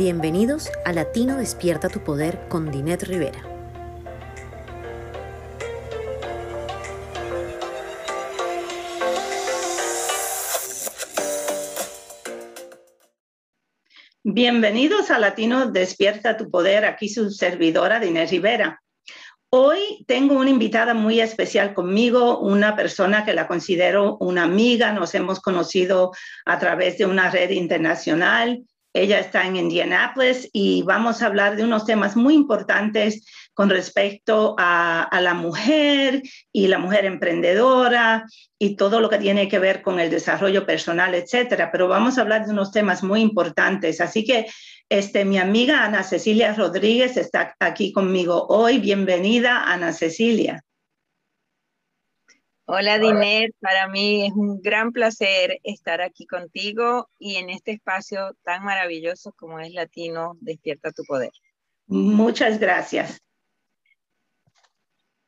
Bienvenidos a Latino Despierta tu Poder con Dinet Rivera. Bienvenidos a Latino Despierta tu Poder, aquí su servidora Dinet Rivera. Hoy tengo una invitada muy especial conmigo, una persona que la considero una amiga, nos hemos conocido a través de una red internacional ella está en Indianapolis y vamos a hablar de unos temas muy importantes con respecto a, la mujer y la mujer emprendedora y todo lo que tiene que ver con el desarrollo personal, etcétera. Pero vamos a hablar de unos temas muy importantes. Así que este, mi amiga Ana Cecilia Rodríguez está aquí conmigo hoy. Bienvenida, Ana Cecilia. Hola Dinet, para mí es un gran placer estar aquí contigo y en este espacio tan maravilloso como es Latino Despierta tu Poder. Muchas gracias.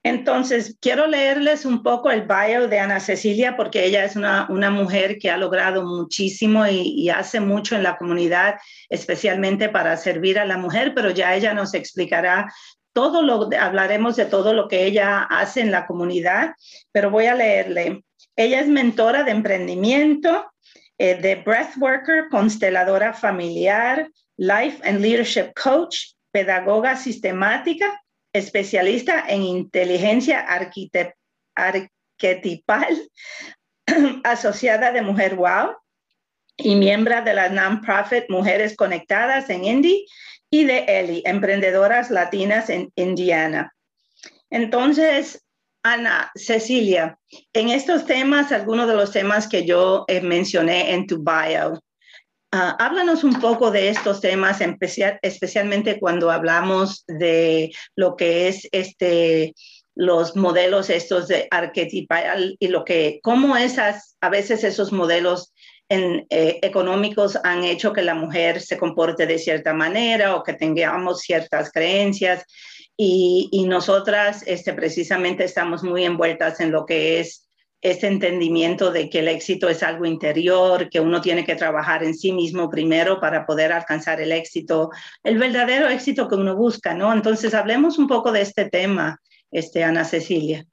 Entonces, quiero leerles un poco el bio de Ana Cecilia porque ella es una, mujer que ha logrado muchísimo y, y, hace mucho en la comunidad, especialmente para servir a la mujer, pero ya ella nos explicará todo lo, hablaremos de todo lo que ella hace en la comunidad, pero voy a leerle. Ella es mentora de emprendimiento, eh, de breathworker, consteladora familiar, life and leadership coach, pedagoga sistemática, especialista en inteligencia arquetipal, asociada de Mujer Wow y miembro de la non-profit Mujeres Conectadas en Indy y de Eli, Emprendedoras Latinas en Indiana. Entonces, Ana, Cecilia, en estos temas, algunos de los temas que yo eh, mencioné en tu bio, ah, háblanos un poco de estos temas, especial, especialmente cuando hablamos de lo que es este los modelos estos de arquetipal y lo que, cómo esas, a veces esos modelos eh, económicos han hecho que la mujer se comporte de cierta manera o que tengamos ciertas creencias y, nosotras este, precisamente estamos muy envueltas en lo que es este entendimiento de que el éxito es algo interior, que uno tiene que trabajar en sí mismo primero para poder alcanzar el éxito, el verdadero éxito que uno busca, ¿no? Entonces, hablemos un poco de este tema, este, Ana Cecilia.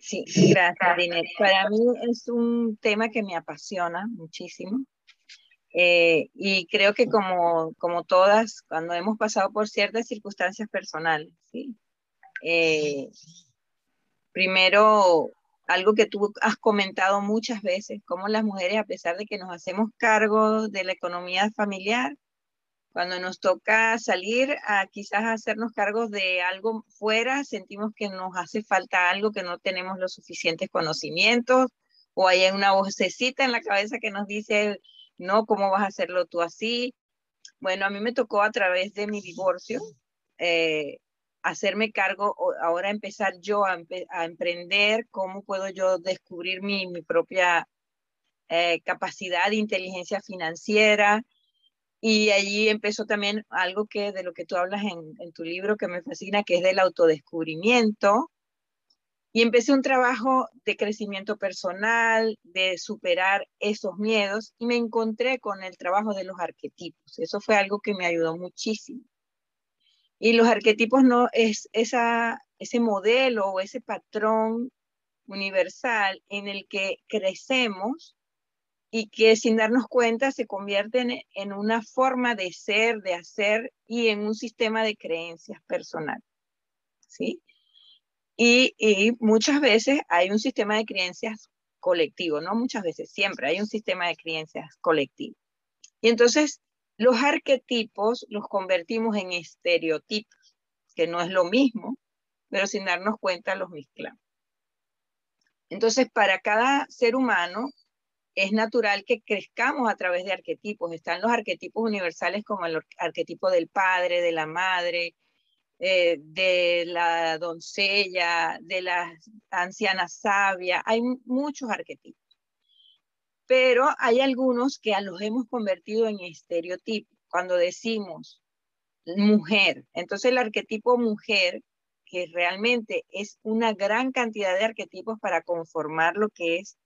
Sí, gracias, Dinet. Para mí es un tema que me apasiona muchísimo. Eh, y creo que como, como todas, cuando hemos pasado por ciertas circunstancias personales, ¿sí? Eh, primero, algo que tú has comentado muchas veces, como las mujeres, a pesar de que nos hacemos cargo de la economía familiar, cuando nos toca salir a quizás hacernos cargos de algo fuera, sentimos que nos hace falta algo, que no tenemos los suficientes conocimientos, o hay una vocecita en la cabeza que nos dice, no, ¿cómo vas a hacerlo tú así? Bueno, a mí me tocó a través de mi divorcio eh, hacerme cargo, ahora empezar yo a, emprender, cómo puedo yo descubrir mi, propia eh, capacidad de inteligencia financiera, y allí empezó también algo que de lo que tú hablas en, tu libro que me fascina, que es del autodescubrimiento. Y empecé un trabajo de crecimiento personal, de superar esos miedos y me encontré con el trabajo de los arquetipos. Eso fue algo que me ayudó muchísimo. Y los arquetipos no es esa, ese modelo o ese patrón universal en el que crecemos y que sin darnos cuenta se convierten en una forma de ser, de hacer y en un sistema de creencias personal. ¿Sí? Y, y, muchas veces hay un sistema de creencias colectivo, no muchas veces, siempre hay un sistema de creencias colectivo. Y entonces los arquetipos los convertimos en estereotipos, que no es lo mismo, pero sin darnos cuenta los mezclamos. Entonces, para cada ser humano es natural que crezcamos a través de arquetipos. Están los arquetipos universales como el arquetipo del padre, de la madre, eh, de la doncella, de la anciana sabia. Hay muchos arquetipos. Pero hay algunos que los hemos convertido en estereotipos. Cuando decimos mujer, entonces el arquetipo mujer que realmente es una gran cantidad de arquetipos para conformar lo que es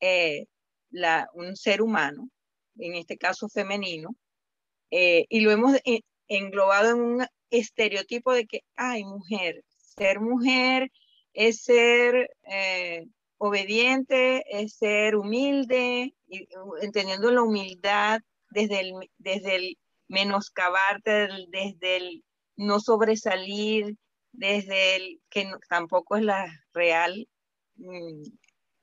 eh, la, un ser humano, en este caso femenino, eh, y lo hemos eh, englobado en un estereotipo de que, ay, mujer, ser mujer es ser obediente, es ser humilde, entendiendo la humildad desde el, desde el menoscabarte, desde el no sobresalir, desde el que tampoco es la real mm,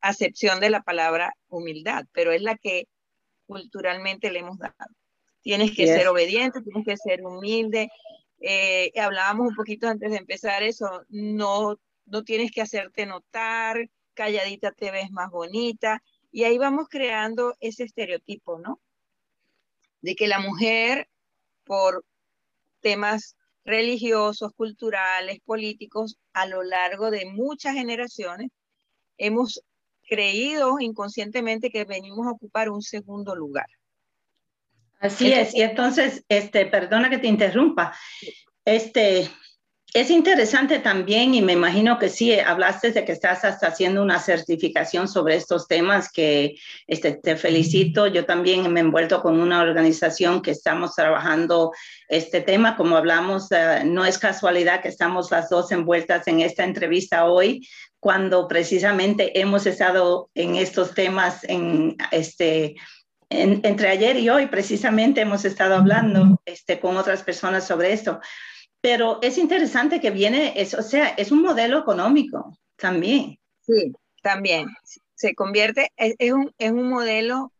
acepción de la palabra humildad, pero es la que culturalmente le hemos dado. Tienes que ser obediente, tienes que ser humilde. Eh, hablábamos un poquito antes de empezar eso, no, no tienes que hacerte notar, calladita te ves más bonita. Y ahí vamos creando ese estereotipo, ¿no? De que la mujer, por temas religiosos, culturales, políticos, a lo largo de muchas generaciones, hemos creído inconscientemente que venimos a ocupar un segundo lugar. Así es, y entonces, este, perdona que te interrumpa, este, es interesante también, y me imagino que sí, hablaste de que estás hasta haciendo una certificación sobre estos temas, que este, te felicito. Yo también me he envuelto con una organización que estamos trabajando este tema. Como hablamos, eh, no es casualidad que estamos las dos envueltas en esta entrevista hoy, cuando precisamente hemos estado en estos temas en este... entre ayer y hoy precisamente hemos estado hablando este, con otras personas sobre esto. Pero es interesante que viene, es, o sea, es un modelo económico también. Sí, también. Se convierte, es, un, es un modelo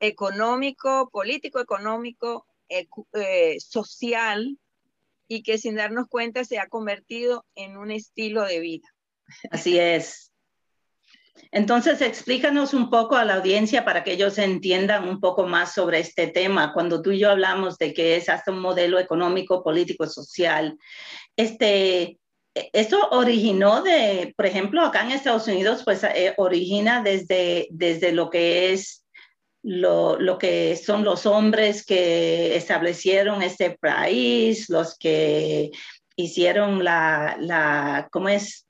económico, político, económico, eh, social, y que sin darnos cuenta se ha convertido en un estilo de vida. Así es. Entonces, explícanos un poco a la audiencia para que ellos entiendan un poco más sobre este tema. Cuando tú y yo hablamos de que es hasta un modelo económico, político, social, este, esto originó de, por ejemplo, acá en Estados Unidos, pues eh, origina desde, desde lo que es lo, lo, que son los hombres que establecieron este país, los que hicieron la, la ¿cómo es?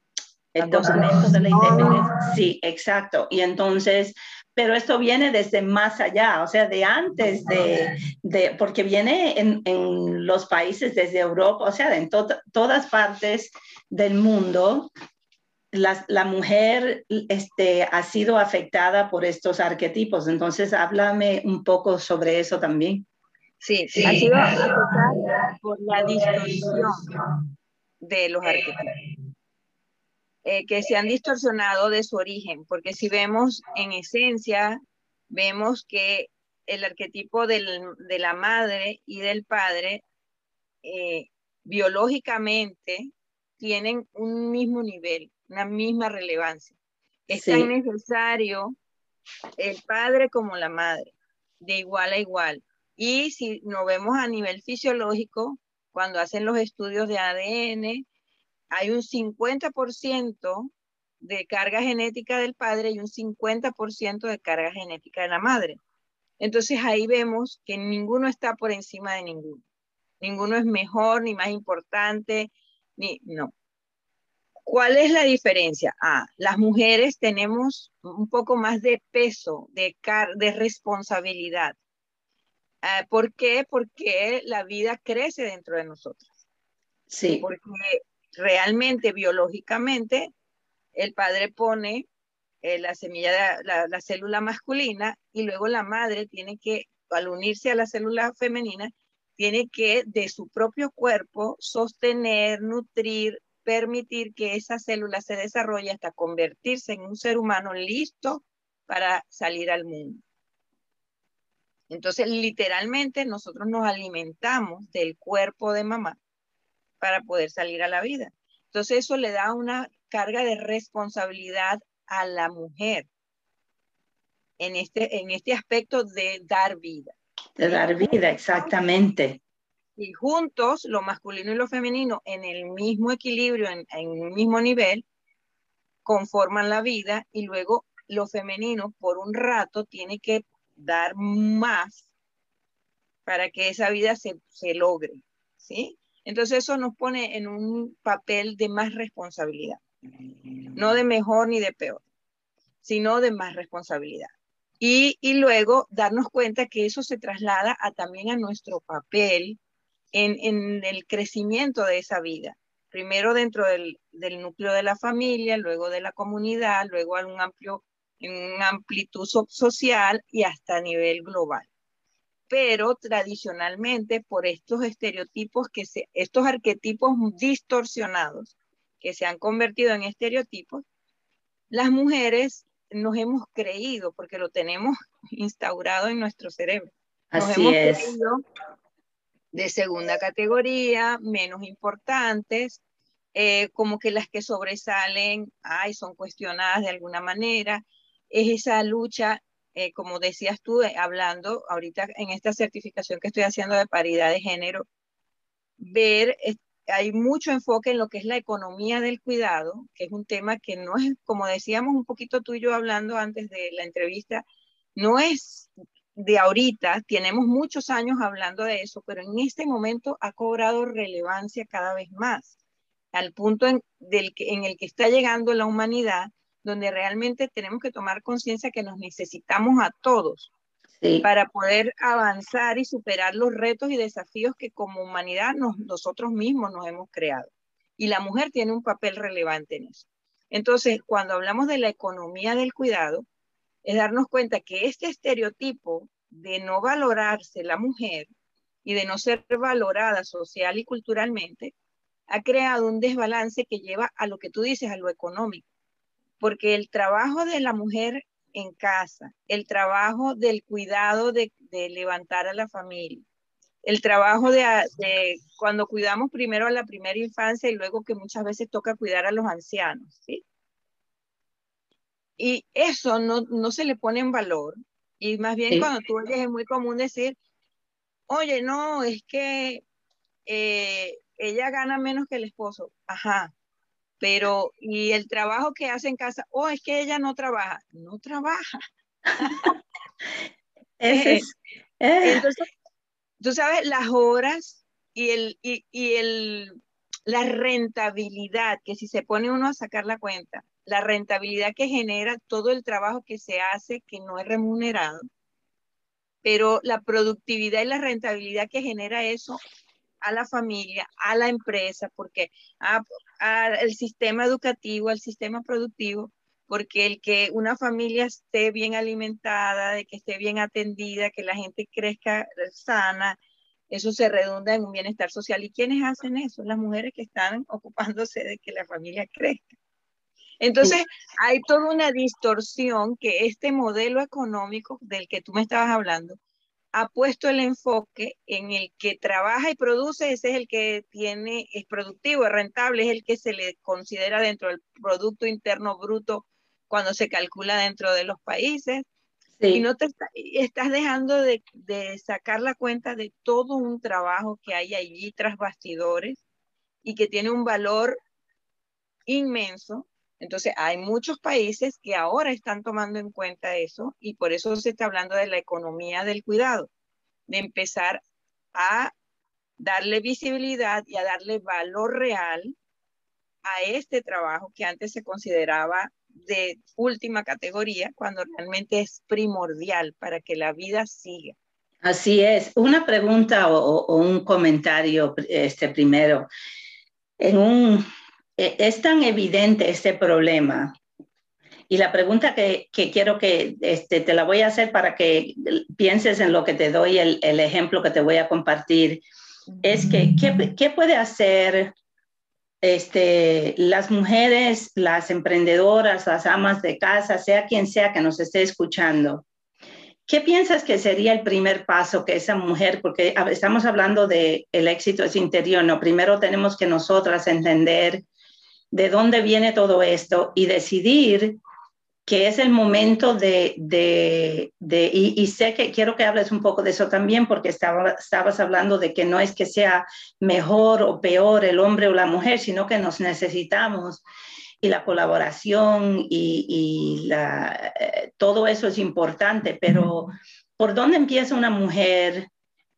El documento de la independencia. Sí, exacto. Y entonces, pero esto viene desde más allá, o sea, de antes de, de porque viene en, en, los países desde Europa, o sea, en todas partes del mundo, la, la, mujer este, ha sido afectada por estos arquetipos. Entonces, háblame un poco sobre eso también. Sí, sí. ha sido afectada por la distorsión de los arquetipos. Eh, que se han distorsionado de su origen, porque si vemos en esencia, vemos que el arquetipo de la madre y del padre eh, biológicamente tienen un mismo nivel, una misma relevancia. Es tan necesario el padre como la madre, de igual a igual. Y si nos vemos a nivel fisiológico, cuando hacen los estudios de ADN, hay un 50% de carga genética del padre y un 50% de carga genética de la madre. Entonces ahí vemos que ninguno está por encima de ninguno. Ninguno es mejor ni más importante, ni no. ¿Cuál es la diferencia? Ah, las mujeres tenemos un poco más de peso, de, de responsabilidad. Ah, ¿Por qué? Porque la vida crece dentro de nosotras. Sí. Porque realmente biológicamente el padre pone eh, la semilla, la, célula masculina y luego la madre tiene que, al unirse a la célula femenina, tiene que de su propio cuerpo sostener, nutrir, permitir que esa célula se desarrolle hasta convertirse en un ser humano listo para salir al mundo. Entonces, literalmente nosotros nos alimentamos del cuerpo de mamá para poder salir a la vida. Entonces eso le da una carga de responsabilidad a la mujer en este, en este aspecto de dar vida. De dar vida, exactamente. Y juntos, lo masculino y lo femenino, en el mismo equilibrio, en, en el mismo nivel, conforman la vida y luego lo femenino por un rato tiene que dar más para que esa vida se, se logre, ¿sí? Entonces eso nos pone en un papel de más responsabilidad, no de mejor ni de peor, sino de más responsabilidad. Y, luego darnos cuenta que eso se traslada a, también a nuestro papel en, el crecimiento de esa vida. Primero dentro del, núcleo de la familia, luego de la comunidad, luego en un amplio, en amplitud social y hasta a nivel global pero tradicionalmente por estos estereotipos, que se, estos arquetipos distorsionados que se han convertido en estereotipos, las mujeres nos hemos creído, porque lo tenemos instaurado en nuestro cerebro. Nos Así hemos es. creído de segunda categoría, menos importantes, eh, como que las que sobresalen, ay, son cuestionadas de alguna manera. Es esa lucha eh, como decías tú, eh, hablando ahorita en esta certificación que estoy haciendo de paridad de género, ver, hay mucho enfoque en lo que es la economía del cuidado, que es un tema que no es, como decíamos un poquito tú y yo hablando antes de la entrevista, no es de ahorita, tenemos muchos años hablando de eso, pero en este momento ha cobrado relevancia cada vez más, al punto en, del en el que está llegando la humanidad donde realmente tenemos que tomar conciencia que nos necesitamos a todos sí. para poder avanzar y superar los retos y desafíos que como humanidad nos, nosotros mismos nos hemos creado. Y la mujer tiene un papel relevante en eso. Entonces, cuando hablamos de la economía del cuidado, es darnos cuenta que este estereotipo de no valorarse la mujer y de no ser valorada social y culturalmente, ha creado un desbalance que lleva a lo que tú dices, a lo económico porque el trabajo de la mujer en casa, el trabajo del cuidado de, de levantar a la familia, el trabajo de, de, cuando cuidamos primero a la primera infancia y luego que muchas veces toca cuidar a los ancianos, ¿sí? Y eso no, no se le pone en valor. Y más bien sí. cuando tú oyes es muy común decir, oye, no, es que eh, ella gana menos que el esposo. Ajá, pero y el trabajo que hace en casa, oh, es que ella no trabaja, no trabaja. es, eh. Entonces, tú sabes, las horas y, el, y, y el, la rentabilidad, que si se pone uno a sacar la cuenta, la rentabilidad que genera todo el trabajo que se hace que no es remunerado, pero la productividad y la rentabilidad que genera eso a la familia, a la empresa, porque a, a el sistema educativo, al sistema productivo, porque el que una familia esté bien alimentada, de que esté bien atendida, que la gente crezca sana, eso se redunda en un bienestar social. ¿Y quiénes hacen eso? Las mujeres que están ocupándose de que la familia crezca. Entonces, hay toda una distorsión que este modelo económico del que tú me estabas hablando ha puesto el enfoque en el que trabaja y produce, ese es el que tiene, es productivo, es rentable, es el que se le considera dentro del Producto Interno Bruto cuando se calcula dentro de los países. Sí. Y no te está, estás dejando de, de, sacar la cuenta de todo un trabajo que hay allí tras bastidores y que tiene un valor inmenso. Entonces, hay muchos países que ahora están tomando en cuenta eso y por eso se está hablando de la economía del cuidado, de empezar a darle visibilidad y a darle valor real a este trabajo que antes se consideraba de última categoría, cuando realmente es primordial para que la vida siga. Así es. Una pregunta o, un comentario este, primero. En un, es tan evidente este problema. Y la pregunta que, quiero que este, te la voy a hacer para que pienses en lo que te doy, el, ejemplo que te voy a compartir, es que ¿qué, qué puede hacer este, las mujeres, las emprendedoras, las amas de casa, sea quien sea que nos esté escuchando? ¿Qué piensas que sería el primer paso que esa mujer, porque estamos hablando de el éxito es interior, no, primero tenemos que nosotras entender de dónde viene todo esto y decidir que es el momento de, de, de y, y, sé que quiero que hables un poco de eso también, porque estaba, estabas hablando de que no es que sea mejor o peor el hombre o la mujer, sino que nos necesitamos y la colaboración y, y la, eh, todo eso es importante, pero ¿por dónde empieza una mujer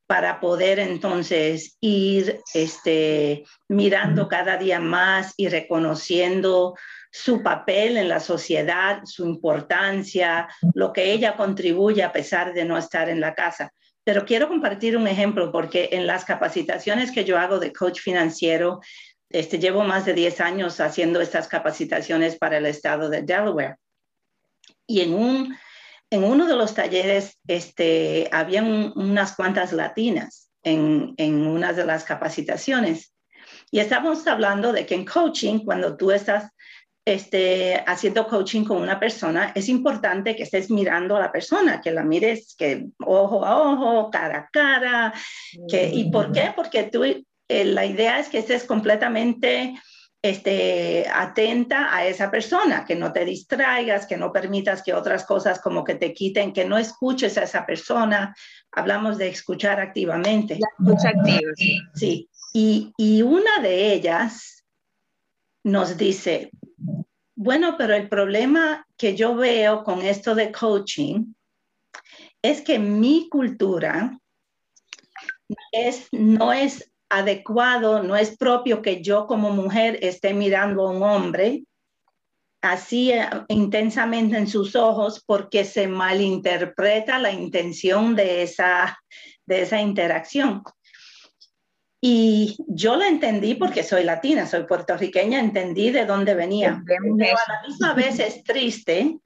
para poder entonces ir este, mirando cada día más y reconociendo su papel en la sociedad, su importancia, lo que ella contribuye a pesar de no estar en la casa. Pero quiero compartir un ejemplo porque en las capacitaciones que yo hago de coach financiero, este, llevo más de 10 años haciendo estas capacitaciones para el estado de Delaware. Y en, un, en uno de los talleres este, había unas cuantas latinas en, una de las capacitaciones. Y estamos hablando de que en coaching, cuando tú estás este, haciendo coaching con una persona, es importante que estés mirando a la persona, que la mires que ojo a ojo, cara a cara. ¿Y por qué? Porque tú, eh, la idea es que estés completamente este, atenta a esa persona, que no te distraigas, que no permitas que otras cosas como que te quiten, que no escuches a esa persona. Hablamos de escuchar activamente. escucha activa, sí. Sí. Y, y una de ellas nos dice, bueno, pero el problema que yo veo con esto de coaching es que mi cultura es, no es adecuado, no es propio que yo como mujer esté mirando a un hombre así eh, intensamente en sus ojos porque se malinterpreta la intención de esa, de esa interacción. Y yo la entendí porque soy latina, soy puertorriqueña, entendí de dónde venía. Pero a la misma vez es triste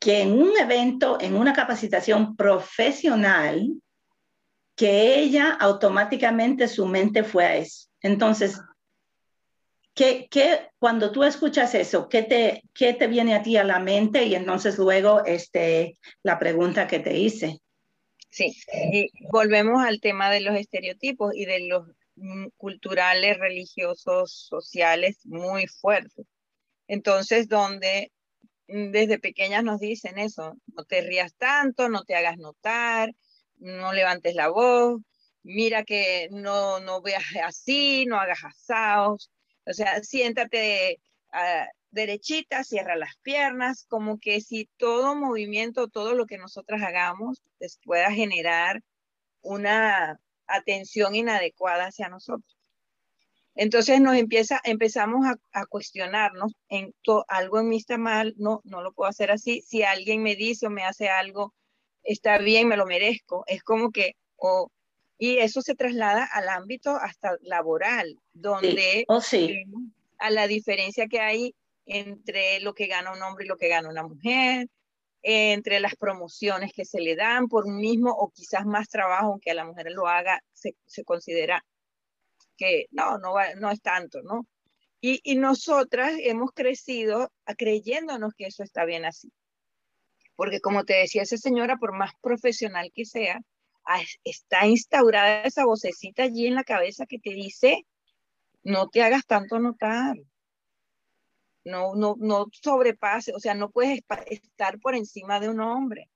que en un evento, en una capacitación profesional, que ella automáticamente su mente fue a eso. Entonces, ¿qué, qué, cuando tú escuchas eso, ¿qué te, ¿qué te viene a ti a la mente? Y entonces luego este, la pregunta que te hice. Sí, y volvemos al tema de los estereotipos y de los mm, culturales, religiosos, sociales muy fuertes. Entonces, donde mm, desde pequeñas nos dicen eso, no te rías tanto, no te hagas notar, no levantes la voz, mira que no, no veas así, no hagas asados, o sea, siéntate, ah, derechita, cierra las piernas, como que si todo movimiento, todo lo que nosotras hagamos les pueda generar una atención inadecuada hacia nosotros. Entonces nos empieza, empezamos a, cuestionarnos en algo en mí está mal, no, no lo puedo hacer así. Si alguien me dice o me hace algo, está bien, me lo merezco. Es como que, y eso se traslada al ámbito hasta laboral, donde oh, sí. a la diferencia que hay entre lo que gana un hombre y lo que gana una mujer, entre las promociones que se le dan por un mismo o quizás más trabajo, aunque a la mujer lo haga, se, considera que no, no, no es tanto, ¿no? Y, y nosotras hemos crecido creyéndonos que eso está bien así. Porque como te decía esa señora, por más profesional que sea, está instaurada esa vocecita allí en la cabeza que te dice, no te hagas tanto notar, no, no, no sobrepase, o sea, no puedes estar por encima de un hombre.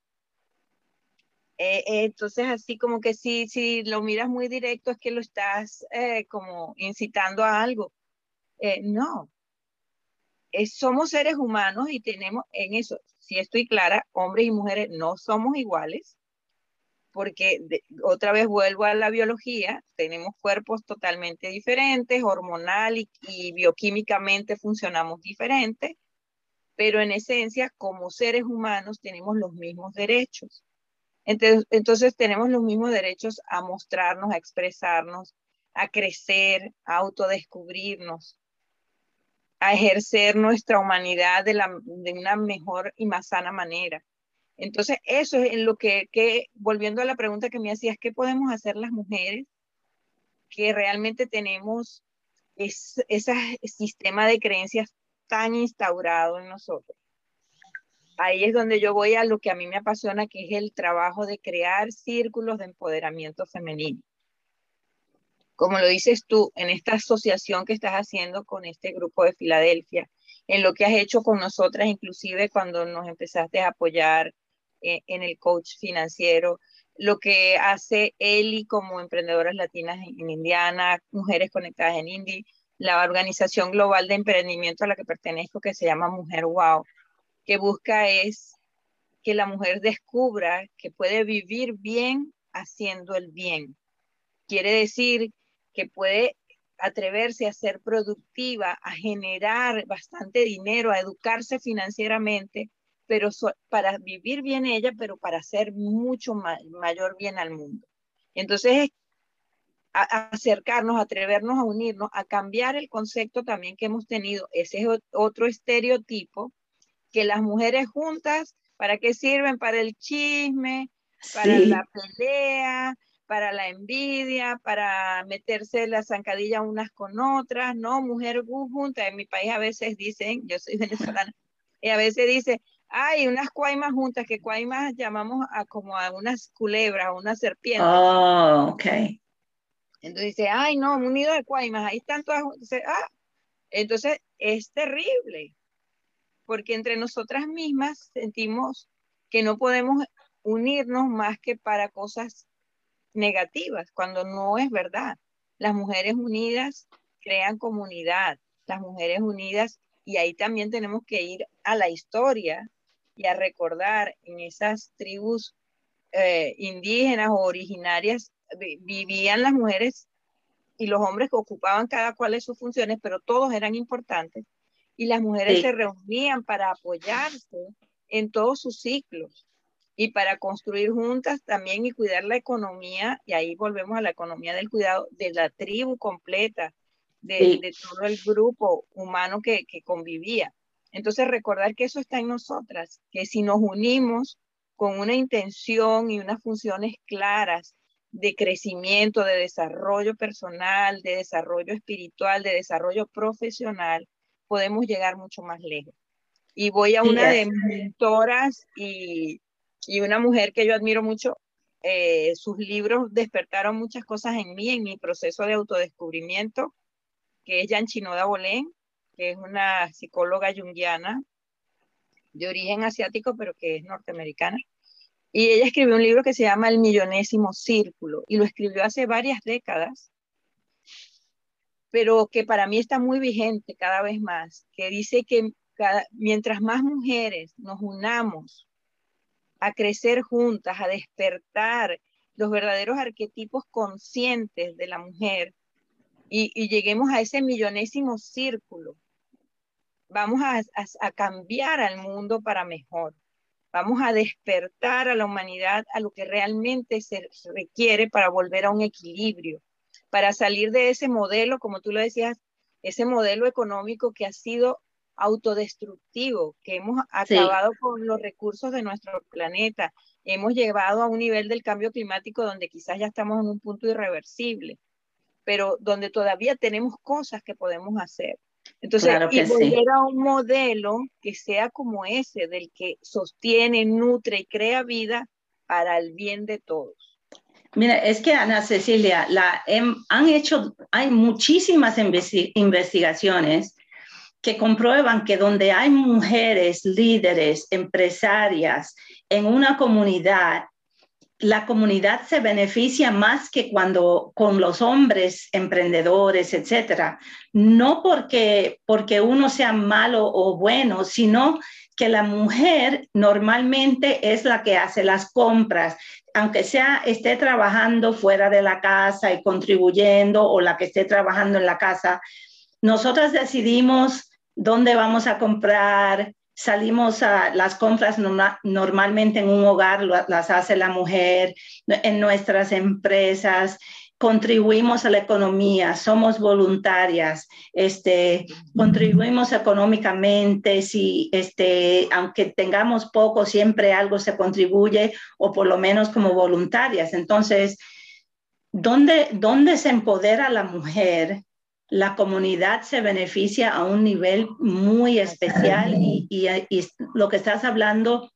Eh, eh, entonces, así como que si, si lo miras muy directo es que lo estás eh, como incitando a algo. no, somos seres humanos y tenemos en eso, si estoy clara, hombres y mujeres no somos iguales, porque otra vez vuelvo a la biología, tenemos cuerpos totalmente diferentes, hormonal y, bioquímicamente funcionamos diferente, pero en esencia, como seres humanos, tenemos los mismos derechos. Entonces, entonces tenemos los mismos derechos a mostrarnos, a expresarnos, a crecer, a autodescubrirnos, a ejercer nuestra humanidad de, la, de una mejor y más sana manera. Entonces, eso es en lo que, volviendo a la pregunta que me hacías, ¿qué podemos hacer las mujeres que realmente tenemos ese sistema de creencias tan instaurado en nosotros? Ahí es donde yo voy a lo que a mí me apasiona, que es el trabajo de crear círculos de empoderamiento femenino. Como lo dices tú, en esta asociación que estás haciendo con este grupo de Filadelfia, en lo que has hecho con nosotras, inclusive cuando nos empezaste a apoyar eh, en el coach financiero, lo que hace Eli como emprendedoras latinas en, Indiana, Mujeres Conectadas en Indy, la organización global de emprendimiento a la que pertenezco que se llama Mujer Wow, que busca es que la mujer descubra que puede vivir bien haciendo el bien. Quiere decir que puede atreverse a ser productiva, a generar bastante dinero, a educarse financieramente, pero para vivir bien ella, pero para hacer mucho mayor bien al mundo. Entonces, a, acercarnos, atrevernos a unirnos, a cambiar el concepto también que hemos tenido. Ese es otro estereotipo, que las mujeres juntas, ¿para qué sirven? Para el chisme, para la pelea, para la envidia, para meterse la zancadilla unas con otras, ¿no? Mujer junta, en mi país a veces dicen, yo soy venezolana, y a veces dice, hay unas cuaimas juntas, que cuaimas llamamos a como a unas culebras, a unas serpientes. Oh, ok. Entonces dice, ay, no, un nido de cuaimas, ahí están todas juntas. Ah, entonces es terrible, porque entre nosotras mismas sentimos que no podemos unirnos más que para cosas negativas, cuando no es verdad. Las mujeres unidas crean comunidad, las mujeres unidas, y ahí también tenemos que ir a la historia y a recordar en esas tribus eh, indígenas o originarias, vivían las mujeres y los hombres que ocupaban cada cual de sus funciones, pero todos eran importantes, y las mujeres se reunían para apoyarse en todos sus ciclos y para construir juntas también y cuidar la economía, y ahí volvemos a la economía del cuidado de la tribu completa, de, todo el grupo humano que, que convivía. Entonces recordar que eso está en nosotras, que si nos unimos con una intención y unas funciones claras de crecimiento, de desarrollo personal, de desarrollo espiritual, de desarrollo profesional, podemos llegar mucho más lejos. Y voy a una de mis mentoras y y una mujer que yo admiro mucho. Eh, sus libros despertaron muchas cosas en mí, en mi proceso de autodescubrimiento, que es Yanchinoda Bolén, que es una psicóloga junguiana de origen asiático, pero que es norteamericana. Y ella escribió un libro que se llama El Millonésimo Círculo, y lo escribió hace varias décadas, pero que para mí está muy vigente cada vez más, que dice que mientras más mujeres nos unamos a crecer juntas, a despertar los verdaderos arquetipos conscientes de la mujer y, lleguemos a ese millonésimo círculo. Vamos a, cambiar al mundo para mejor. Vamos a despertar a la humanidad a lo que realmente se requiere para volver a un equilibrio, para salir de ese modelo, como tú lo decías, ese modelo económico que ha sido autodestructivo, que hemos acabado con los recursos de nuestro planeta, hemos llevado a un nivel del cambio climático donde quizás ya estamos en un punto irreversible, pero donde todavía tenemos cosas que podemos hacer. Entonces, y volver a un modelo que sea como ese, del que sostiene, nutre y crea vida para el bien de todos. Mira, es que Ana Cecilia, la, han hecho, hay muchísimas investigaciones que comprueban que donde hay mujeres líderes, empresarias en una comunidad, la comunidad se beneficia más que cuando con los hombres emprendedores, etcétera. No porque, porque uno sea malo o bueno, sino que la mujer normalmente es la que hace las compras, aunque sea esté trabajando fuera de la casa y contribuyendo o la que esté trabajando en la casa. Nosotras decidimos dónde vamos a comprar. Salimos a las compras normalmente en un hogar, las hace la mujer, en nuestras empresas, contribuimos a la economía, somos voluntarias, este, contribuimos económicamente, si, este, aunque tengamos poco, siempre algo se contribuye, o por lo menos como voluntarias. Entonces, ¿dónde, dónde se empodera la mujer? La comunidad se beneficia a un nivel muy especial y, lo que estás hablando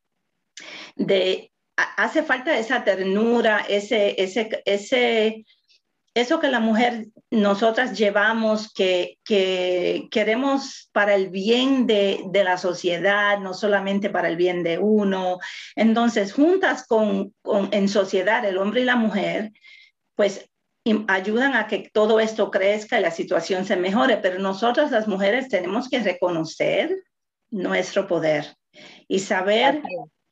de, hace falta esa ternura, ese, ese, ese, eso que la mujer, nosotras llevamos, que, queremos para el bien de, la sociedad, no solamente para el bien de uno. Entonces, juntas con, con en sociedad, el hombre y la mujer, pues ayudan a que todo esto crezca y la situación se mejore, pero nosotras las mujeres tenemos que reconocer nuestro poder y saber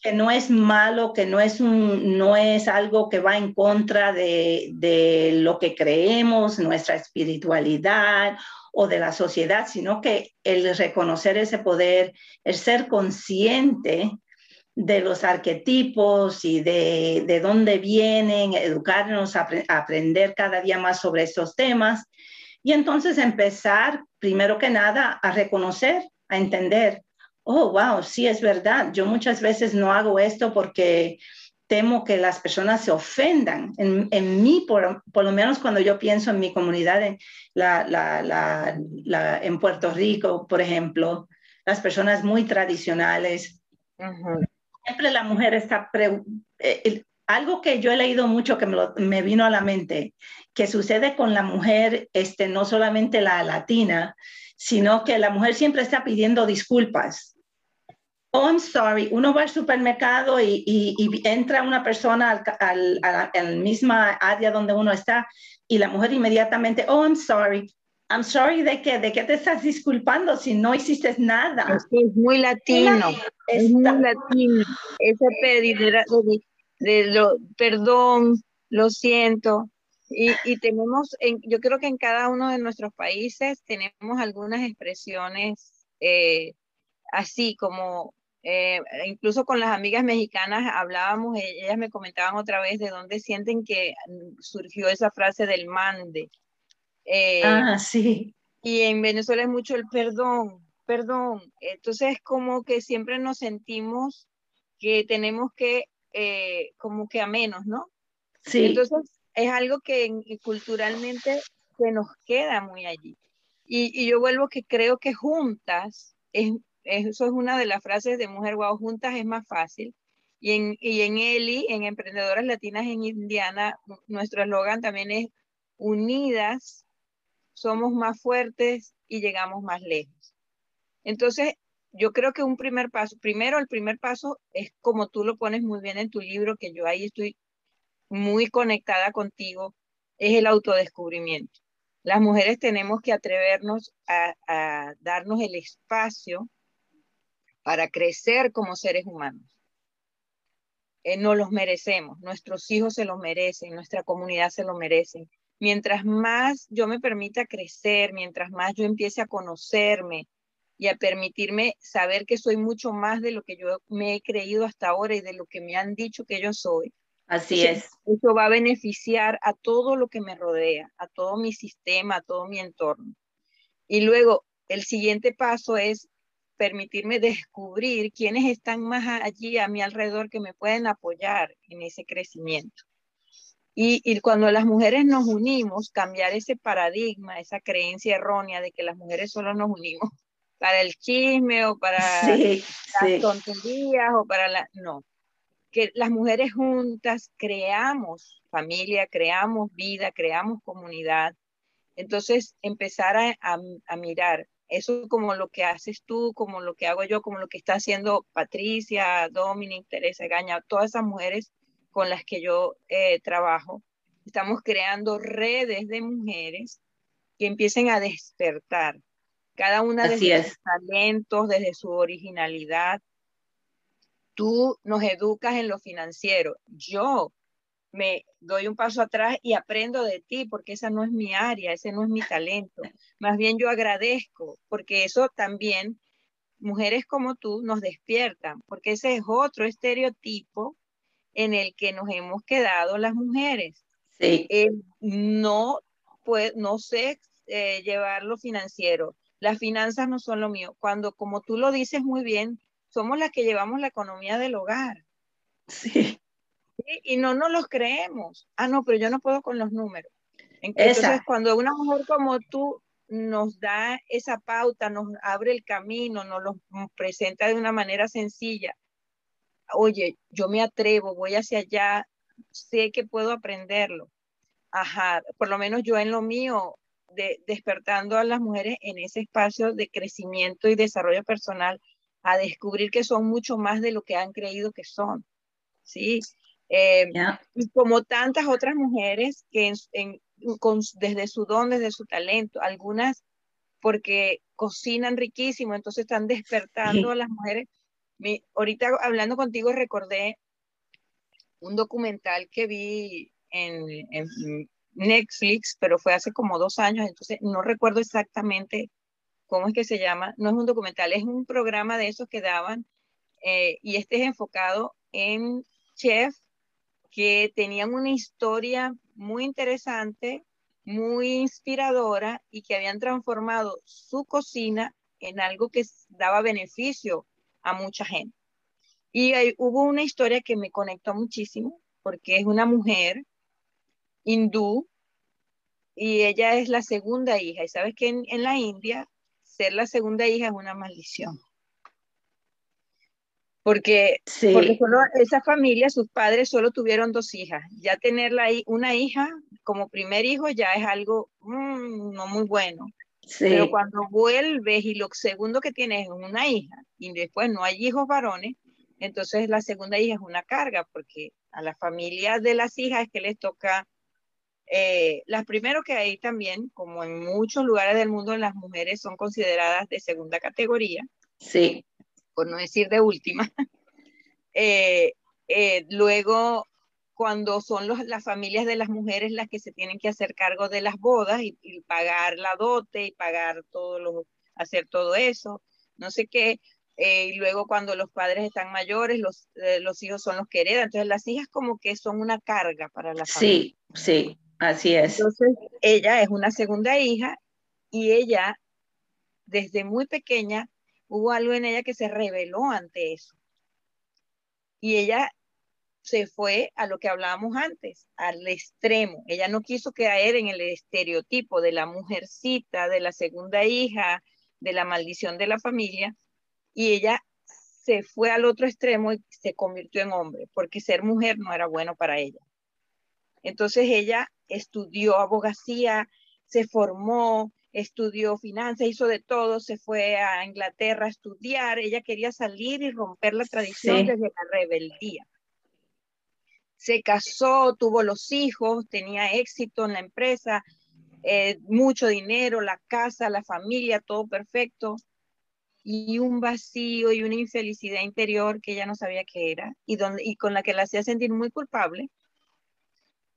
que no es malo, que no es, un, no es algo que va en contra de, de lo que creemos, nuestra espiritualidad o de la sociedad, sino que el reconocer ese poder, el ser consciente de los arquetipos y de, de dónde vienen, educarnos a, aprender cada día más sobre estos temas y entonces empezar, primero que nada, a reconocer, a entender, oh, wow, sí es verdad, yo muchas veces no hago esto porque temo que las personas se ofendan. En, en mí, por, por, lo menos cuando yo pienso en mi comunidad, en, la, la, en Puerto Rico, por ejemplo, las personas muy tradicionales, siempre la mujer está... Eh, algo que yo he leído mucho que me, vino a la mente, que sucede con la mujer, este, no solamente la latina, sino que la mujer siempre está pidiendo disculpas oh, I'm sorry, uno va al supermercado y, entra una persona al, al, misma área donde uno está y la mujer inmediatamente, oh, I'm sorry. I'm sorry de que, de que te estás disculpando si no hiciste nada. Es, muy latino, es muy latino. Ese pedir de, de, lo, perdón, lo siento. Y, y tenemos, en, yo creo que en cada uno de nuestros países tenemos algunas expresiones eh, así como eh, incluso con las amigas mexicanas hablábamos, ellas me comentaban otra vez de dónde sienten que surgió esa frase del mande. Eh, ah, sí. Y en Venezuela es mucho el perdón, perdón. Entonces, como que siempre nos sentimos que tenemos que, eh, como que a menos, ¿no? Sí. Entonces, es algo que culturalmente se nos queda muy allí. Y, y yo vuelvo que creo que juntas es eso es una de las frases de Mujer Guau, juntas es más fácil. Y en, y en ELI, en Emprendedoras Latinas en Indiana, nuestro eslogan también es unidas, somos más fuertes y llegamos más lejos. Entonces, yo creo que un primer paso, primero el primer paso es como tú lo pones muy bien en tu libro, que yo ahí estoy muy conectada contigo, es el autodescubrimiento. Las mujeres tenemos que atrevernos a, darnos el espacio para crecer como seres humanos. Eh, no los merecemos, nuestros hijos se los merecen, nuestra comunidad se lo merece. Mientras más yo me permita crecer, mientras más yo empiece a conocerme y a permitirme saber que soy mucho más de lo que yo me he creído hasta ahora y de lo que me han dicho que yo soy. Así es. Eso va a beneficiar a todo lo que me rodea, a todo mi sistema, a todo mi entorno. Y luego, el siguiente paso es permitirme descubrir quiénes están más allí a mi alrededor que me pueden apoyar en ese crecimiento. Y, cuando las mujeres nos unimos, cambiar ese paradigma, esa creencia errónea de que las mujeres solo nos unimos para el chisme o para las tonterías o para la... No, que las mujeres juntas creamos familia, creamos vida, creamos comunidad. Entonces, empezar a, a mirar eso como lo que haces tú, como lo que hago yo, como lo que está haciendo Patricia, Dominic, Teresa Gaña, todas esas mujeres con las que yo eh, trabajo. Estamos creando redes de mujeres que empiecen a despertar, cada una de sus talentos, desde su originalidad. Tú nos educas en lo financiero. Yo me doy un paso atrás y aprendo de ti, porque esa no es mi área, ese no es mi talento. Más bien yo agradezco, porque eso también, mujeres como tú, nos despiertan, porque ese es otro estereotipo en el que nos hemos quedado las mujeres. Sí. Eh, no, pues, no sé eh, llevar lo financiero, las finanzas no son lo mío. Cuando, como tú lo dices muy bien, somos las que llevamos la economía del hogar. Sí. Y no nos los creemos. Ah, no, pero yo no puedo con los números. Entonces, cuando una mujer como tú nos da esa pauta, nos abre el camino, nos lo presenta de una manera sencilla, oye, yo me atrevo, voy hacia allá, sé que puedo aprenderlo. Ajá, por lo menos yo en lo mío, de, despertando a las mujeres en ese espacio de crecimiento y desarrollo personal, a descubrir que son mucho más de lo que han creído que son. Sí, eh, y como tantas otras mujeres que desde su don, desde su talento, algunas porque cocinan riquísimo, entonces están despertando a las mujeres. Ahorita hablando contigo recordé un documental que vi en, Netflix, pero fue hace como dos años, entonces no recuerdo exactamente cómo es que se llama. No es un documental, es un programa de esos que daban eh, y este es enfocado en chefs que tenían una historia muy interesante, muy inspiradora y que habían transformado su cocina en algo que daba beneficio a mucha gente. Y hubo una historia que me conectó muchísimo, porque es una mujer hindú y ella es la segunda hija. Y sabes que en, la India ser la segunda hija es una maldición. Porque, porque solo esa familia, sus padres solo tuvieron dos hijas. Ya tener una hija como primer hijo ya es algo mm, no muy bueno. Pero cuando vuelves y lo segundo que tienes es una hija y después no hay hijos varones, entonces la segunda hija es una carga porque a las familias de las hijas es que les toca, eh, las primero que hay también, como en muchos lugares del mundo, las mujeres son consideradas de segunda categoría. Sí. Por no decir de última. Eh, eh, luego cuando son las familias de las mujeres las que se tienen que hacer cargo de las bodas y, pagar la dote y pagar todo lo, hacer todo eso, no sé qué. Eh, y luego cuando los padres están mayores, los, eh, los hijos son los que heredan. Entonces las hijas como que son una carga para la familia. Sí, sí, así es. Entonces ella es una segunda hija y ella, desde muy pequeña, hubo algo en ella que se reveló ante eso. Y ella se fue a lo que hablábamos antes, al extremo. Ella no quiso caer en el estereotipo de la mujercita, de la segunda hija, de la maldición de la familia, y ella se fue al otro extremo y se convirtió en hombre, porque ser mujer no era bueno para ella. Entonces ella estudió abogacía, se formó, estudió finanzas, hizo de todo, se fue a Inglaterra a estudiar, ella quería salir y romper la tradición desde la rebeldía se casó, tuvo los hijos, tenía éxito en la empresa, eh, mucho dinero, la casa, la familia, todo perfecto, y un vacío y una infelicidad interior que ella no sabía qué era y, donde, y con la que la hacía sentir muy culpable,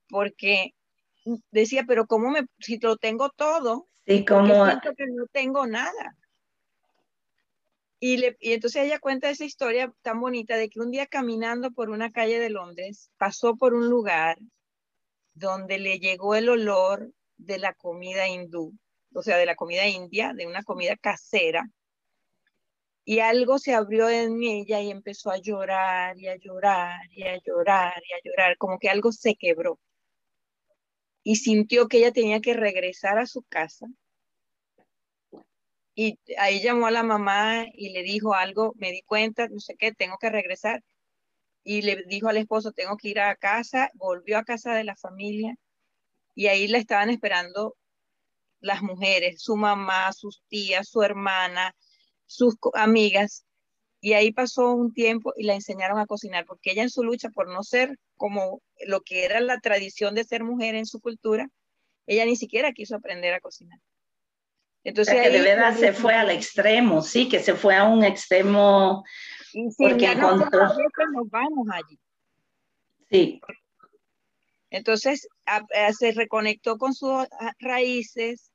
porque decía, pero ¿cómo me, si lo tengo todo? Sí, como... Siento que no tengo nada. Y, entonces ella cuenta esa historia tan bonita de que un día caminando por una calle de Londres, pasó por un lugar donde le llegó el olor de la comida hindú, o sea, de la comida india, de una comida casera. Y algo se abrió en ella y empezó a llorar y a llorar y a llorar y a llorar, como que algo se quebró. Y sintió que ella tenía que regresar a su casa y ahí llamó a la mamá y le dijo algo, me di cuenta, no sé qué, tengo que regresar. Y le dijo al esposo, tengo que ir a casa, volvió a casa de la familia y ahí la estaban esperando las mujeres, su mamá, sus tías, su hermana, sus amigas. Y ahí pasó un tiempo y la enseñaron a cocinar, porque ella en su lucha por no ser como lo que era la tradición de ser mujer en su cultura, ella ni siquiera quiso aprender a cocinar. Entonces, que de verdad se fue al extremo, sí, que se fue a un extremo. Y porque encontró... nos vamos allí. Sí. Entonces se reconectó con sus raíces,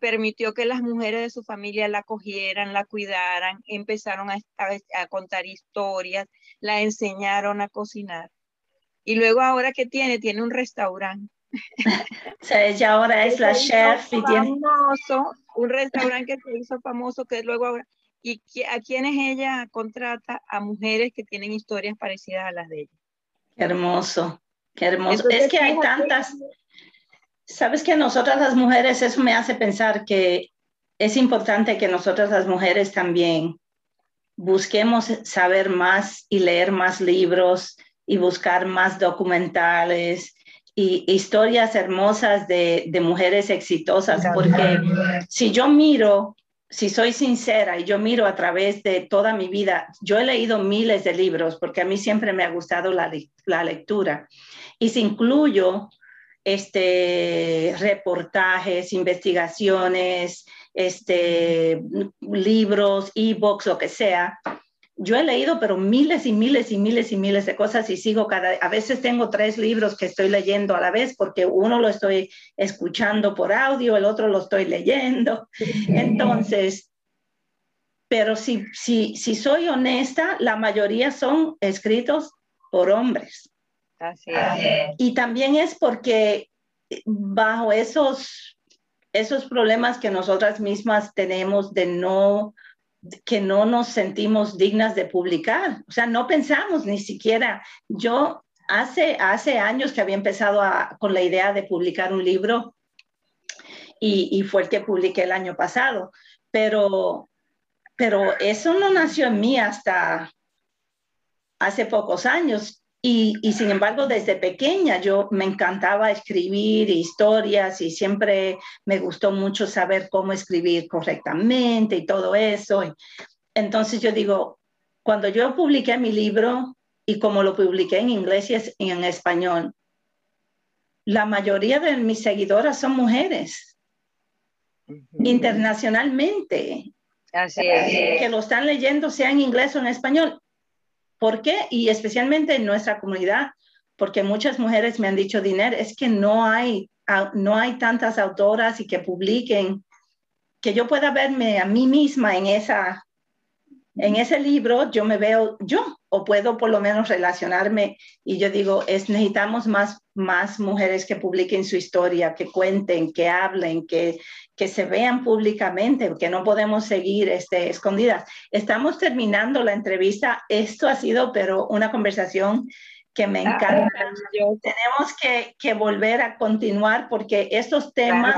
permitió que las mujeres de su familia la cogieran, la cuidaran, empezaron a, a, contar historias, la enseñaron a cocinar. Y luego ahora que tiene, tiene un restaurante. O sea, ella ahora es la chef y tiene un restaurante que se hizo famoso, que luego ahora, y a quienes ella contrata a mujeres que tienen historias parecidas a las de ella. Qué hermoso, qué hermoso. es que hay tantas, sabes que nosotras las mujeres, eso me hace pensar que es importante que nosotras las mujeres también busquemos saber más y leer más libros y buscar más documentales y historias hermosas de, de mujeres exitosas, porque si yo miro, si soy sincera y yo miro a través de toda mi vida, yo he leído miles de libros porque a mí siempre me ha gustado la, la lectura. Y si incluyo este, reportajes, investigaciones, este, libros, e-books, lo que sea, yo he leído, pero miles y miles y miles y miles de cosas y sigo cada, a veces tengo tres libros que estoy leyendo a la vez porque uno lo estoy escuchando por audio, el otro lo estoy leyendo. Entonces, pero si, si, si soy honesta, la mayoría son escritos por hombres. Así es. Y también es porque bajo esos, esos problemas que nosotras mismas tenemos de no que no nos sentimos dignas de publicar. O sea, no pensamos ni siquiera. Yo hace, hace años que había empezado con la idea de publicar un libro y, y, fue el que publiqué el año pasado, pero, pero eso no nació en mí hasta hace pocos años. Y, sin embargo, desde pequeña yo me encantaba escribir historias y siempre me gustó mucho saber cómo escribir correctamente y todo eso. Entonces yo digo, cuando yo publiqué mi libro y como lo publiqué en inglés y en español, la mayoría de mis seguidoras son mujeres internacionalmente. Así es. Que lo están leyendo sea en inglés o en español. ¿Por qué? Y especialmente en nuestra comunidad, porque muchas mujeres me han dicho, Diner, es que no hay, no hay tantas autoras y que publiquen, que yo pueda verme a mí misma en, esa, en ese libro, yo me veo yo, o puedo por lo menos relacionarme. Y yo digo, es, necesitamos más, más mujeres que publiquen su historia, que cuenten, que hablen, que, que se vean públicamente, que no podemos seguir este, escondidas. Estamos terminando la entrevista. Esto ha sido, pero una conversación que me encanta. Tenemos que, que, volver a continuar porque estos temas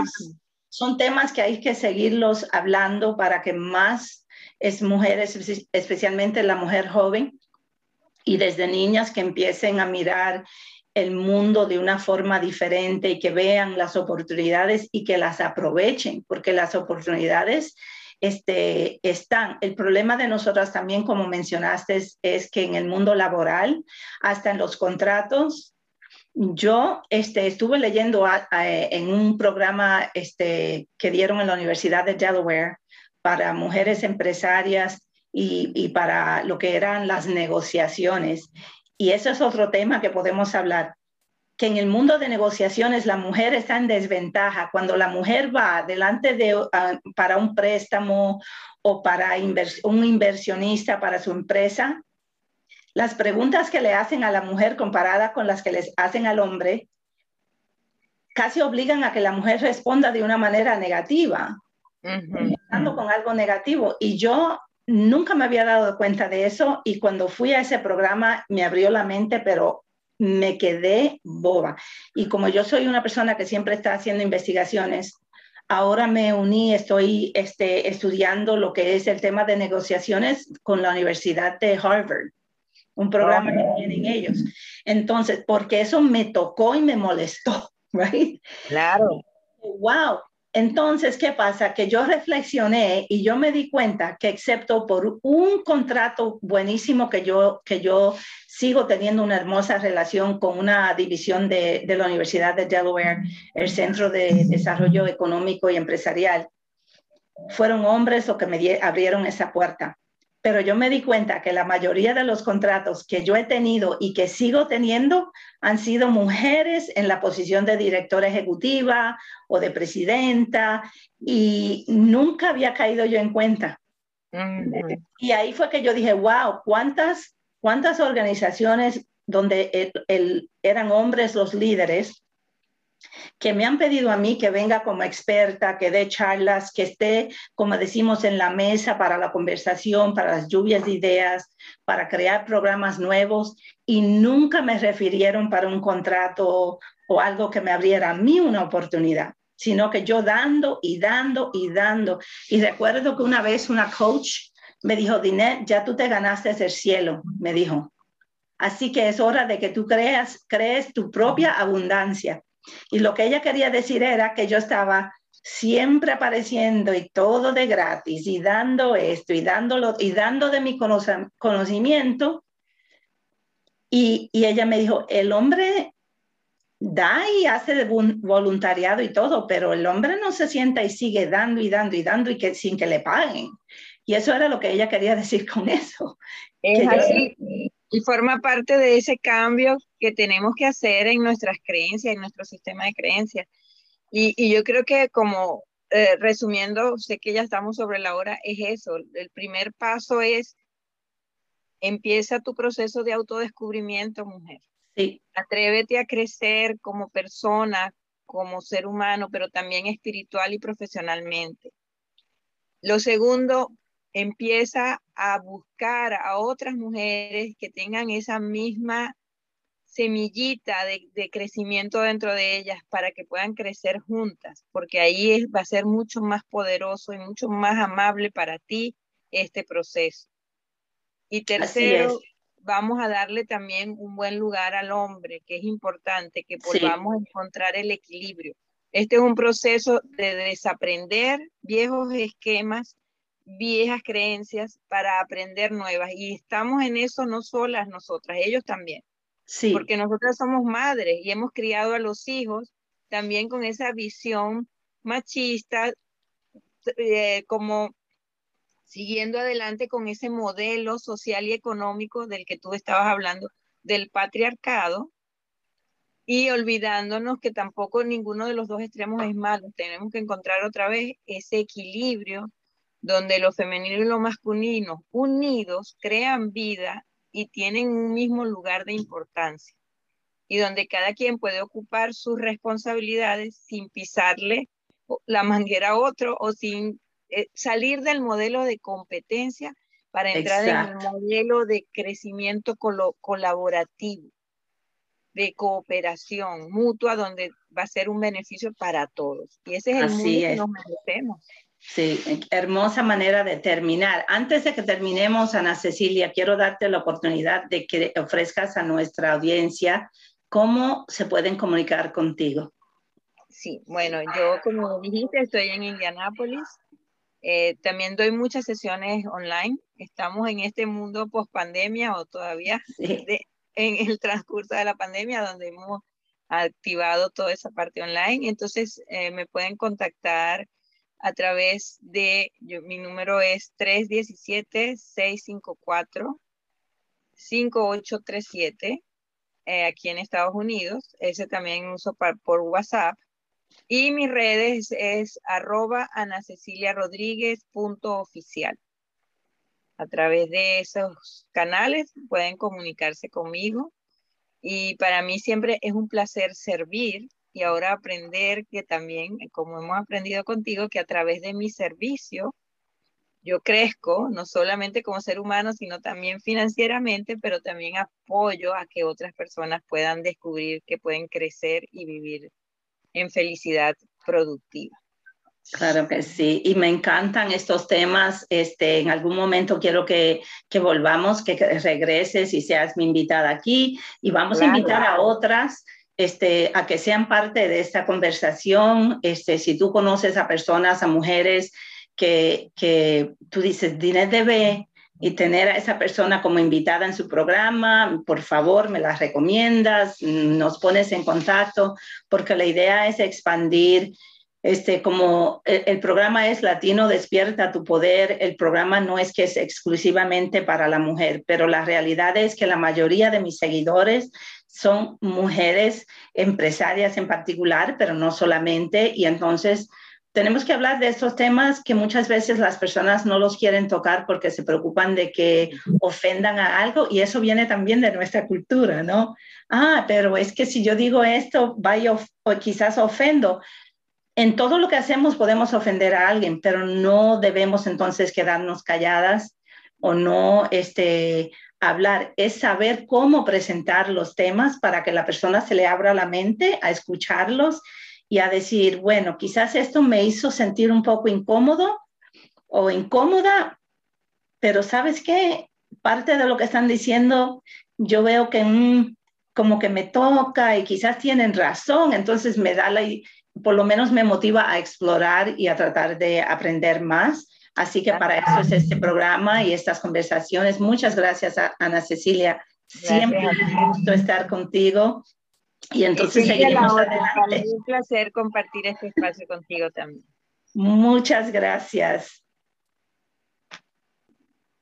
son temas que hay que seguirlos hablando para que más es mujeres, especialmente la mujer joven, y desde niñas que empiecen a mirar el mundo de una forma diferente y que vean las oportunidades y que las aprovechen, porque las oportunidades este, están. El problema de nosotras también, como mencionaste, es, que en el mundo laboral, hasta en los contratos, yo este, estuve leyendo en un programa este, que dieron en la Universidad de Delaware para mujeres empresarias y, para lo que eran las negociaciones. Y eso es otro tema que podemos hablar, que en el mundo de negociaciones la mujer está en desventaja. Cuando la mujer va delante de, ah, para un préstamo o para un inversionista para su empresa, las preguntas que le hacen a la mujer comparada con las que les hacen al hombre casi obligan a que la mujer responda de una manera negativa, con algo negativo. Y yo nunca me había dado cuenta de eso y cuando fui a ese programa me abrió la mente, pero me quedé boba. Y como yo soy una persona que siempre está haciendo investigaciones, ahora me uní, estoy este, estudiando lo que es el tema de negociaciones con la Universidad de Harvard, un programa que tienen ellos. Entonces, porque eso me tocó y me molestó, ¿right? Claro. Wow, entonces, ¿qué pasa? Que yo reflexioné y yo me di cuenta que excepto por un contrato buenísimo que yo, que yo sigo teniendo una hermosa relación con una división de, de la Universidad de Delaware, el Centro de Desarrollo Económico y Empresarial, fueron hombres los que me abrieron esa puerta pero yo me di cuenta que la mayoría de los contratos que yo he tenido y que sigo teniendo han sido mujeres en la posición de directora ejecutiva o de presidenta y nunca había caído yo en cuenta. Y ahí fue que yo dije, wow, ¿cuántas, cuántas organizaciones donde eran hombres los líderes que me han pedido a mí que venga como experta, que dé charlas, que esté, como decimos, en la mesa para la conversación, para las lluvias de ideas, para crear programas nuevos y nunca me refirieron para un contrato o algo que me abriera a mí una oportunidad sino que yo dando y dando y dando. Y recuerdo que una vez una coach me dijo, Dinet, ya tú te ganaste el cielo, me dijo. Así que es hora de que tú creas, crees tu propia abundancia. Y lo que ella quería decir era que yo estaba siempre apareciendo y todo de gratis y dando esto y dándolo y dando de mi conocimiento. Y, y ella me dijo, el hombre da y hace de voluntariado y todo, pero el hombre no se sienta y sigue dando y dando y dando y que sin que le paguen. Y eso era lo que ella quería decir con eso. Es así. Y forma parte de ese cambio que tenemos que hacer en nuestras creencias, en nuestro sistema de creencias. Y, y yo creo que como eh, resumiendo, sé que ya estamos sobre la hora, es eso. El primer paso es, empieza tu proceso de autodescubrimiento, mujer. Sí. Atrévete a crecer como persona, como ser humano, pero también espiritual y profesionalmente. Lo segundo, empieza a buscar a otras mujeres que tengan esa misma semillita de, crecimiento dentro de ellas para que puedan crecer juntas, porque ahí va a ser mucho más poderoso y mucho más amable para ti este proceso. Y tercero, vamos a darle también un buen lugar al hombre, que es importante, que volvamos a encontrar el equilibrio. Este es un proceso de desaprender viejos esquemas, viejas creencias para aprender nuevas. Y estamos en eso no solas nosotras, ellos también. Sí. Porque nosotras somos madres y hemos criado a los hijos también con esa visión machista, eh, como siguiendo adelante con ese modelo social y económico del que tú estabas hablando, del patriarcado, y olvidándonos que tampoco ninguno de los dos extremos es malo. Tenemos que encontrar otra vez ese equilibrio donde lo femenino y lo masculino unidos crean vida y tienen un mismo lugar de importancia y donde cada quien puede ocupar sus responsabilidades sin pisarle la manguera a otro o sin eh, salir del modelo de competencia para entrar en el modelo de crecimiento colaborativo, de cooperación mutua, donde va a ser un beneficio para todos. Y ese es el mundo que nos merecemos. Sí, hermosa manera de terminar. Antes de que terminemos, Ana Cecilia, quiero darte la oportunidad de que ofrezcas a nuestra audiencia cómo se pueden comunicar contigo. Sí, bueno, yo como dijiste, estoy en Indianápolis, eh, también doy muchas sesiones online. Estamos en este mundo post pandemia o todavía en el transcurso de la pandemia donde hemos activado toda esa parte online. Entonces eh, me pueden contactar a través de, mi número es 317-654-5837 eh, aquí en Estados Unidos. Ese también uso por WhatsApp. Y mis redes es arroba oficial. A través de esos canales pueden comunicarse conmigo. Y para mí siempre es un placer servir y ahora aprender que también, como hemos aprendido contigo, que a través de mi servicio yo crezco, no solamente como ser humano, sino también financieramente, pero también apoyo a que otras personas puedan descubrir que pueden crecer y vivir en felicidad productiva. Claro que sí, y me encantan estos temas. Este, en algún momento quiero que, que volvamos, que regreses y seas mi invitada aquí y vamos a invitar a otras este, a que sean parte de esta conversación. Este, si tú conoces a personas, a mujeres que, tú dices, Dinet debe y tener a esa persona como invitada en su programa, por favor, me la recomiendas, nos pones en contacto, porque la idea es expandir, este, como el, programa es Latino Despierta tu Poder, el programa no es que es exclusivamente para la mujer, pero la realidad es que la mayoría de mis seguidores son mujeres empresarias en particular, pero no solamente, y entonces tenemos que hablar de estos temas que muchas veces las personas no los quieren tocar porque se preocupan de que ofendan a algo y eso viene también de nuestra cultura, ¿no? Ah, pero es que si yo digo esto, vaya quizás ofendo. En todo lo que hacemos podemos ofender a alguien, pero no debemos entonces quedarnos calladas o no este, hablar. Es saber cómo presentar los temas para que la persona se le abra la mente a escucharlos y a decir, bueno, quizás esto me hizo sentir un poco incómodo o incómoda, pero ¿sabes qué? Parte de lo que están diciendo, yo veo que mm, como que me toca y quizás tienen razón, entonces me da la, por lo menos me motiva a explorar y a tratar de aprender más. Así que para eso es este programa y estas conversaciones. Muchas gracias, Ana Cecilia. Siempre un gusto estar contigo y entonces seguiremos adelante. Es un placer compartir este espacio contigo también. Muchas gracias.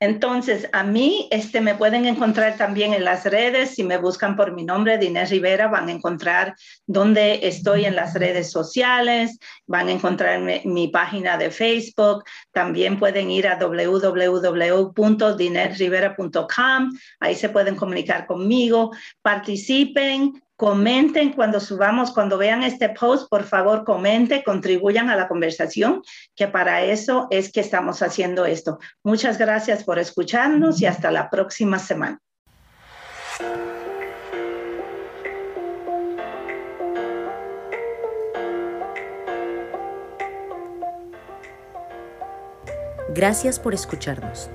Entonces, a mí este, me pueden encontrar también en las redes. Si me buscan por mi nombre, Dinés Rivera, van a encontrar dónde estoy en las redes sociales, van a encontrar mi, página de Facebook. También pueden ir a www.dinesrivera.com. Ahí se pueden comunicar conmigo. Participen, comenten cuando subamos, cuando vean este post, por favor comenten, contribuyan a la conversación, que para eso es que estamos haciendo esto. Muchas gracias por escucharnos y hasta la próxima semana. Gracias por escucharnos.